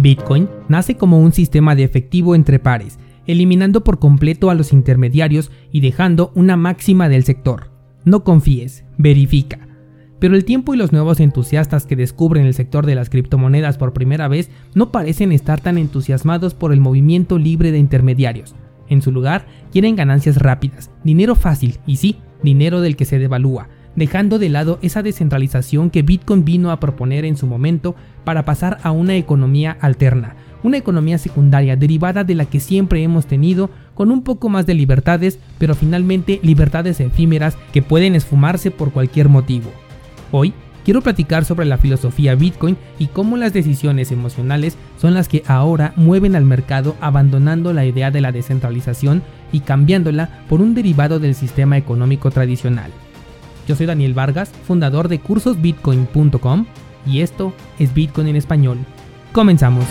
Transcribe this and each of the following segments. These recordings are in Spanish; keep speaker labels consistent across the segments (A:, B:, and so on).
A: Bitcoin nace como un sistema de efectivo entre pares, eliminando por completo a los intermediarios y dejando una máxima del sector. No confíes, verifica. Pero el tiempo y los nuevos entusiastas que descubren el sector de las criptomonedas por primera vez no parecen estar tan entusiasmados por el movimiento libre de intermediarios. En su lugar, quieren ganancias rápidas, dinero fácil y sí, dinero del que se devalúa, dejando de lado esa descentralización que Bitcoin vino a proponer en su momento para pasar a una economía alterna, una economía secundaria derivada de la que siempre hemos tenido, con un poco más de libertades, pero finalmente libertades efímeras que pueden esfumarse por cualquier motivo. Hoy quiero platicar sobre la filosofía Bitcoin y cómo las decisiones emocionales son las que ahora mueven al mercado abandonando la idea de la descentralización y cambiándola por un derivado del sistema económico tradicional. Yo soy Daniel Vargas, fundador de cursosbitcoin.com y esto es Bitcoin en español. Comenzamos.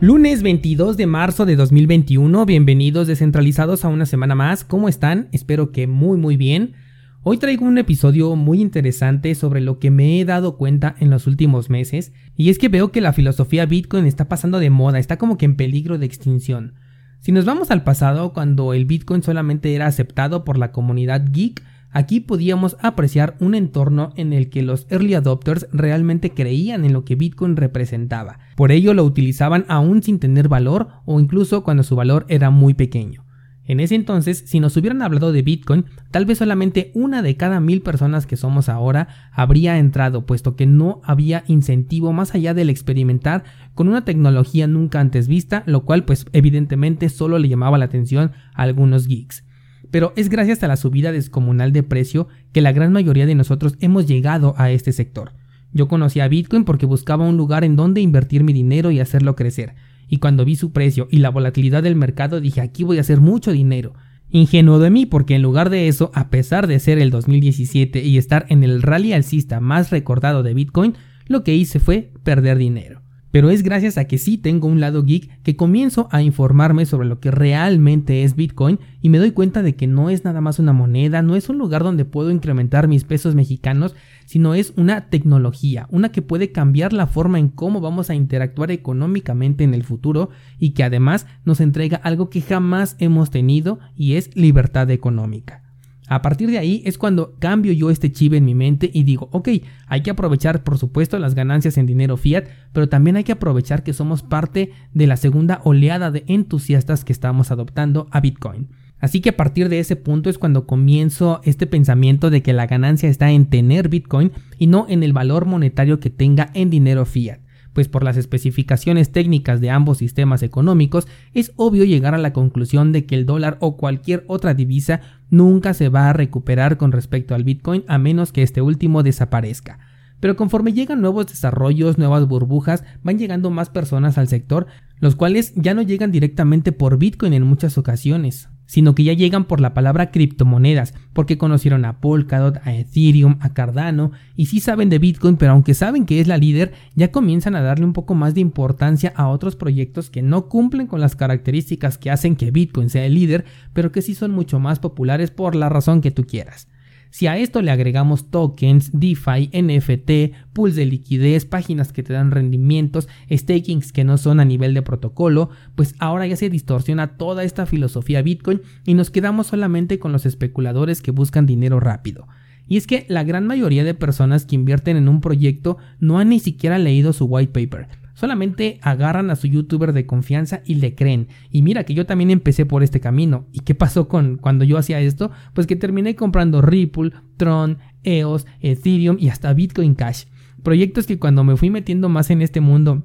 A: Lunes 22 de marzo de 2021, bienvenidos descentralizados a una semana más, ¿cómo están? Espero que muy muy bien. Hoy traigo un episodio muy interesante sobre lo que me he dado cuenta en los últimos meses, y es que veo que la filosofía Bitcoin está pasando de moda, está como que en peligro de extinción. Si nos vamos al pasado, cuando el Bitcoin solamente era aceptado por la comunidad geek, Aquí podíamos apreciar un entorno en el que los early adopters realmente creían en lo que Bitcoin representaba. Por ello lo utilizaban aún sin tener valor o incluso cuando su valor era muy pequeño. En ese entonces, si nos hubieran hablado de Bitcoin, tal vez solamente una de cada mil personas que somos ahora habría entrado, puesto que no había incentivo más allá del experimentar con una tecnología nunca antes vista, lo cual pues evidentemente solo le llamaba la atención a algunos geeks pero es gracias a la subida descomunal de precio que la gran mayoría de nosotros hemos llegado a este sector. Yo conocí a Bitcoin porque buscaba un lugar en donde invertir mi dinero y hacerlo crecer, y cuando vi su precio y la volatilidad del mercado dije aquí voy a hacer mucho dinero. Ingenuo de mí porque en lugar de eso, a pesar de ser el 2017 y estar en el rally alcista más recordado de Bitcoin, lo que hice fue perder dinero pero es gracias a que sí tengo un lado geek que comienzo a informarme sobre lo que realmente es Bitcoin y me doy cuenta de que no es nada más una moneda, no es un lugar donde puedo incrementar mis pesos mexicanos, sino es una tecnología, una que puede cambiar la forma en cómo vamos a interactuar económicamente en el futuro y que además nos entrega algo que jamás hemos tenido y es libertad económica. A partir de ahí es cuando cambio yo este chip en mi mente y digo, ok, hay que aprovechar por supuesto las ganancias en dinero fiat, pero también hay que aprovechar que somos parte de la segunda oleada de entusiastas que estamos adoptando a Bitcoin. Así que a partir de ese punto es cuando comienzo este pensamiento de que la ganancia está en tener Bitcoin y no en el valor monetario que tenga en dinero fiat pues por las especificaciones técnicas de ambos sistemas económicos es obvio llegar a la conclusión de que el dólar o cualquier otra divisa nunca se va a recuperar con respecto al Bitcoin a menos que este último desaparezca. Pero conforme llegan nuevos desarrollos, nuevas burbujas, van llegando más personas al sector, los cuales ya no llegan directamente por Bitcoin en muchas ocasiones sino que ya llegan por la palabra criptomonedas, porque conocieron a Polkadot, a Ethereum, a Cardano, y sí saben de Bitcoin, pero aunque saben que es la líder, ya comienzan a darle un poco más de importancia a otros proyectos que no cumplen con las características que hacen que Bitcoin sea el líder, pero que sí son mucho más populares por la razón que tú quieras. Si a esto le agregamos tokens, DeFi, NFT, pools de liquidez, páginas que te dan rendimientos, stakings que no son a nivel de protocolo, pues ahora ya se distorsiona toda esta filosofía Bitcoin y nos quedamos solamente con los especuladores que buscan dinero rápido. Y es que la gran mayoría de personas que invierten en un proyecto no han ni siquiera leído su white paper, Solamente agarran a su youtuber de confianza y le creen. Y mira que yo también empecé por este camino. ¿Y qué pasó con cuando yo hacía esto? Pues que terminé comprando Ripple, Tron, EOS, Ethereum y hasta Bitcoin Cash. Proyectos que cuando me fui metiendo más en este mundo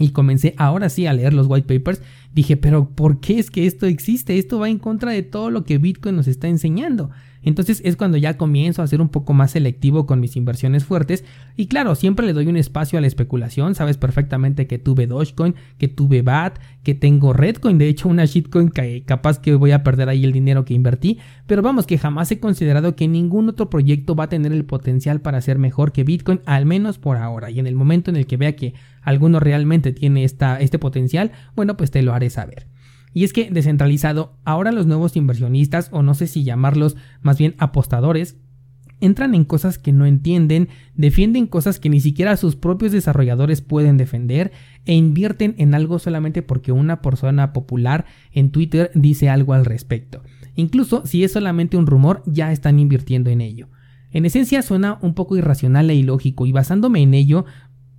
A: y comencé ahora sí a leer los white papers, dije, pero ¿por qué es que esto existe? Esto va en contra de todo lo que Bitcoin nos está enseñando. Entonces es cuando ya comienzo a ser un poco más selectivo con mis inversiones fuertes. Y claro, siempre le doy un espacio a la especulación, sabes perfectamente que tuve Dogecoin, que tuve BAT, que tengo Redcoin, de hecho una shitcoin que capaz que voy a perder ahí el dinero que invertí, pero vamos que jamás he considerado que ningún otro proyecto va a tener el potencial para ser mejor que Bitcoin, al menos por ahora, y en el momento en el que vea que alguno realmente tiene esta, este potencial, bueno pues te lo haré saber. Y es que descentralizado, ahora los nuevos inversionistas, o no sé si llamarlos más bien apostadores, entran en cosas que no entienden, defienden cosas que ni siquiera sus propios desarrolladores pueden defender e invierten en algo solamente porque una persona popular en Twitter dice algo al respecto. Incluso si es solamente un rumor, ya están invirtiendo en ello. En esencia suena un poco irracional e ilógico y basándome en ello,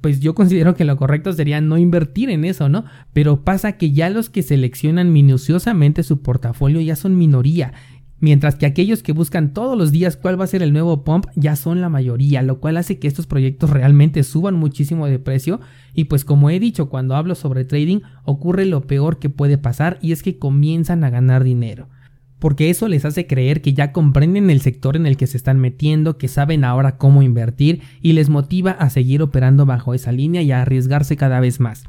A: pues yo considero que lo correcto sería no invertir en eso, ¿no? Pero pasa que ya los que seleccionan minuciosamente su portafolio ya son minoría Mientras que aquellos que buscan todos los días cuál va a ser el nuevo pump ya son la mayoría, lo cual hace que estos proyectos realmente suban muchísimo de precio y pues como he dicho cuando hablo sobre trading ocurre lo peor que puede pasar y es que comienzan a ganar dinero. Porque eso les hace creer que ya comprenden el sector en el que se están metiendo, que saben ahora cómo invertir y les motiva a seguir operando bajo esa línea y a arriesgarse cada vez más.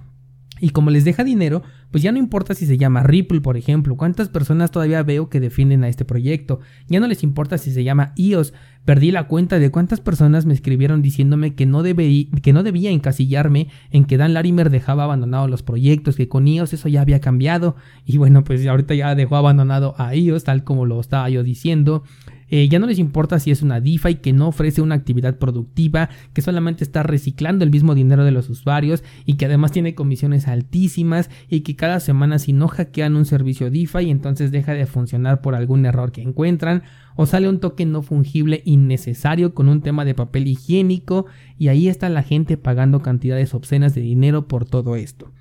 A: Y como les deja dinero, pues ya no importa si se llama Ripple, por ejemplo, cuántas personas todavía veo que defienden a este proyecto. Ya no les importa si se llama IOS. Perdí la cuenta de cuántas personas me escribieron diciéndome que no, que no debía encasillarme en que Dan Larimer dejaba abandonados los proyectos, que con IOS eso ya había cambiado. Y bueno, pues ahorita ya dejó abandonado a IOS, tal como lo estaba yo diciendo. Eh, ya no les importa si es una DeFi que no ofrece una actividad productiva, que solamente está reciclando el mismo dinero de los usuarios y que además tiene comisiones altísimas y que cada semana si no hackean un servicio DeFi entonces deja de funcionar por algún error que encuentran o sale un token no fungible innecesario con un tema de papel higiénico y ahí está la gente pagando cantidades obscenas de dinero por todo esto.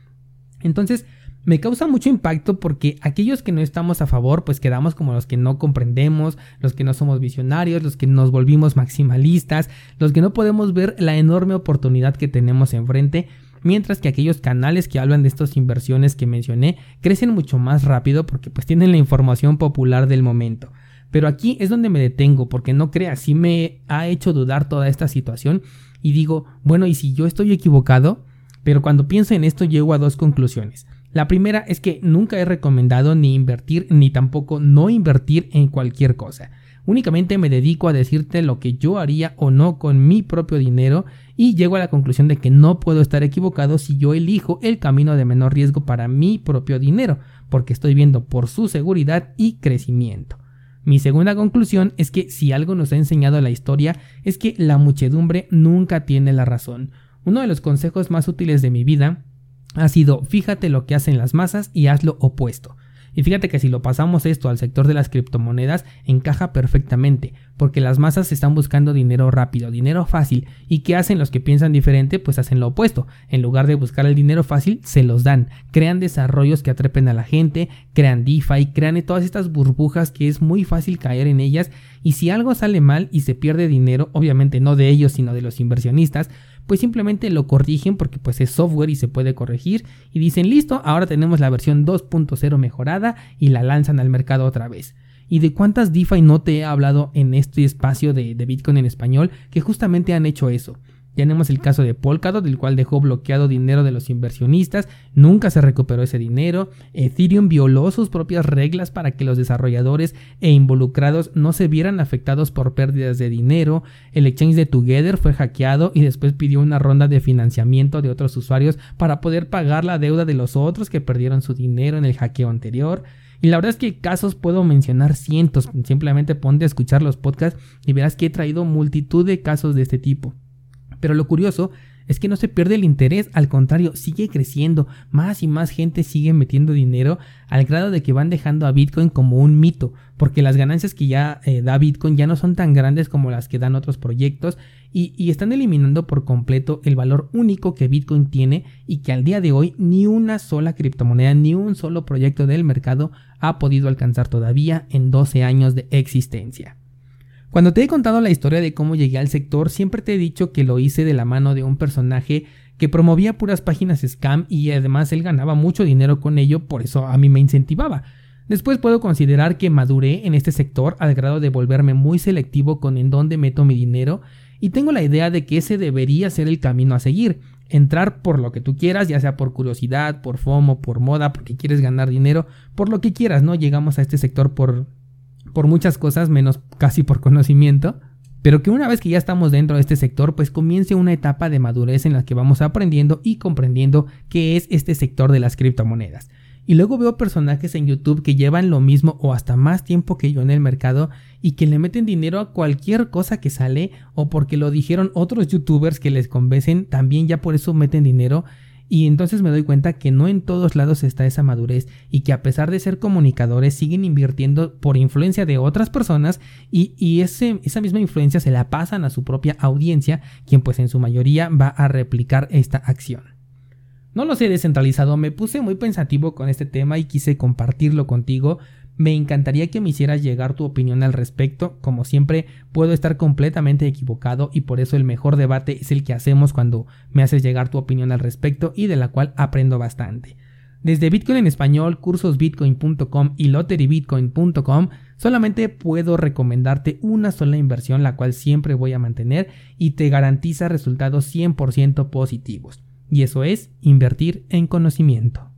A: Entonces, me causa mucho impacto porque aquellos que no estamos a favor pues quedamos como los que no comprendemos, los que no somos visionarios, los que nos volvimos maximalistas, los que no podemos ver la enorme oportunidad que tenemos enfrente, mientras que aquellos canales que hablan de estas inversiones que mencioné crecen mucho más rápido porque pues tienen la información popular del momento. Pero aquí es donde me detengo porque no creas, sí me ha hecho dudar toda esta situación y digo, bueno, ¿y si yo estoy equivocado? Pero cuando pienso en esto llego a dos conclusiones. La primera es que nunca he recomendado ni invertir ni tampoco no invertir en cualquier cosa. Únicamente me dedico a decirte lo que yo haría o no con mi propio dinero y llego a la conclusión de que no puedo estar equivocado si yo elijo el camino de menor riesgo para mi propio dinero, porque estoy viendo por su seguridad y crecimiento. Mi segunda conclusión es que si algo nos ha enseñado la historia es que la muchedumbre nunca tiene la razón. Uno de los consejos más útiles de mi vida ha sido fíjate lo que hacen las masas y haz lo opuesto. Y fíjate que si lo pasamos esto al sector de las criptomonedas, encaja perfectamente, porque las masas están buscando dinero rápido, dinero fácil, y ¿qué hacen los que piensan diferente? Pues hacen lo opuesto. En lugar de buscar el dinero fácil, se los dan. Crean desarrollos que atrepen a la gente, crean DeFi, crean todas estas burbujas que es muy fácil caer en ellas, y si algo sale mal y se pierde dinero, obviamente no de ellos, sino de los inversionistas, pues simplemente lo corrigen porque pues es software y se puede corregir y dicen listo, ahora tenemos la versión 2.0 mejorada y la lanzan al mercado otra vez. ¿Y de cuántas DeFi no te he hablado en este espacio de, de Bitcoin en español que justamente han hecho eso? Tenemos el caso de Polkadot, del cual dejó bloqueado dinero de los inversionistas, nunca se recuperó ese dinero. Ethereum violó sus propias reglas para que los desarrolladores e involucrados no se vieran afectados por pérdidas de dinero. El exchange de Together fue hackeado y después pidió una ronda de financiamiento de otros usuarios para poder pagar la deuda de los otros que perdieron su dinero en el hackeo anterior. Y la verdad es que casos puedo mencionar cientos, simplemente ponte a escuchar los podcasts y verás que he traído multitud de casos de este tipo. Pero lo curioso es que no se pierde el interés, al contrario, sigue creciendo, más y más gente sigue metiendo dinero al grado de que van dejando a Bitcoin como un mito, porque las ganancias que ya eh, da Bitcoin ya no son tan grandes como las que dan otros proyectos y, y están eliminando por completo el valor único que Bitcoin tiene y que al día de hoy ni una sola criptomoneda, ni un solo proyecto del mercado ha podido alcanzar todavía en 12 años de existencia. Cuando te he contado la historia de cómo llegué al sector, siempre te he dicho que lo hice de la mano de un personaje que promovía puras páginas scam y además él ganaba mucho dinero con ello, por eso a mí me incentivaba. Después puedo considerar que maduré en este sector al grado de volverme muy selectivo con en dónde meto mi dinero y tengo la idea de que ese debería ser el camino a seguir. Entrar por lo que tú quieras, ya sea por curiosidad, por FOMO, por moda, porque quieres ganar dinero, por lo que quieras, ¿no? Llegamos a este sector por por muchas cosas, menos casi por conocimiento, pero que una vez que ya estamos dentro de este sector, pues comience una etapa de madurez en la que vamos aprendiendo y comprendiendo qué es este sector de las criptomonedas. Y luego veo personajes en YouTube que llevan lo mismo o hasta más tiempo que yo en el mercado y que le meten dinero a cualquier cosa que sale o porque lo dijeron otros youtubers que les convencen, también ya por eso meten dinero. Y entonces me doy cuenta que no en todos lados está esa madurez y que a pesar de ser comunicadores siguen invirtiendo por influencia de otras personas y, y ese, esa misma influencia se la pasan a su propia audiencia, quien pues en su mayoría va a replicar esta acción. No lo sé descentralizado, me puse muy pensativo con este tema y quise compartirlo contigo me encantaría que me hicieras llegar tu opinión al respecto. Como siempre, puedo estar completamente equivocado y por eso el mejor debate es el que hacemos cuando me haces llegar tu opinión al respecto y de la cual aprendo bastante. Desde Bitcoin en español, cursosbitcoin.com y lotterybitcoin.com solamente puedo recomendarte una sola inversión la cual siempre voy a mantener y te garantiza resultados 100% positivos. Y eso es invertir en conocimiento.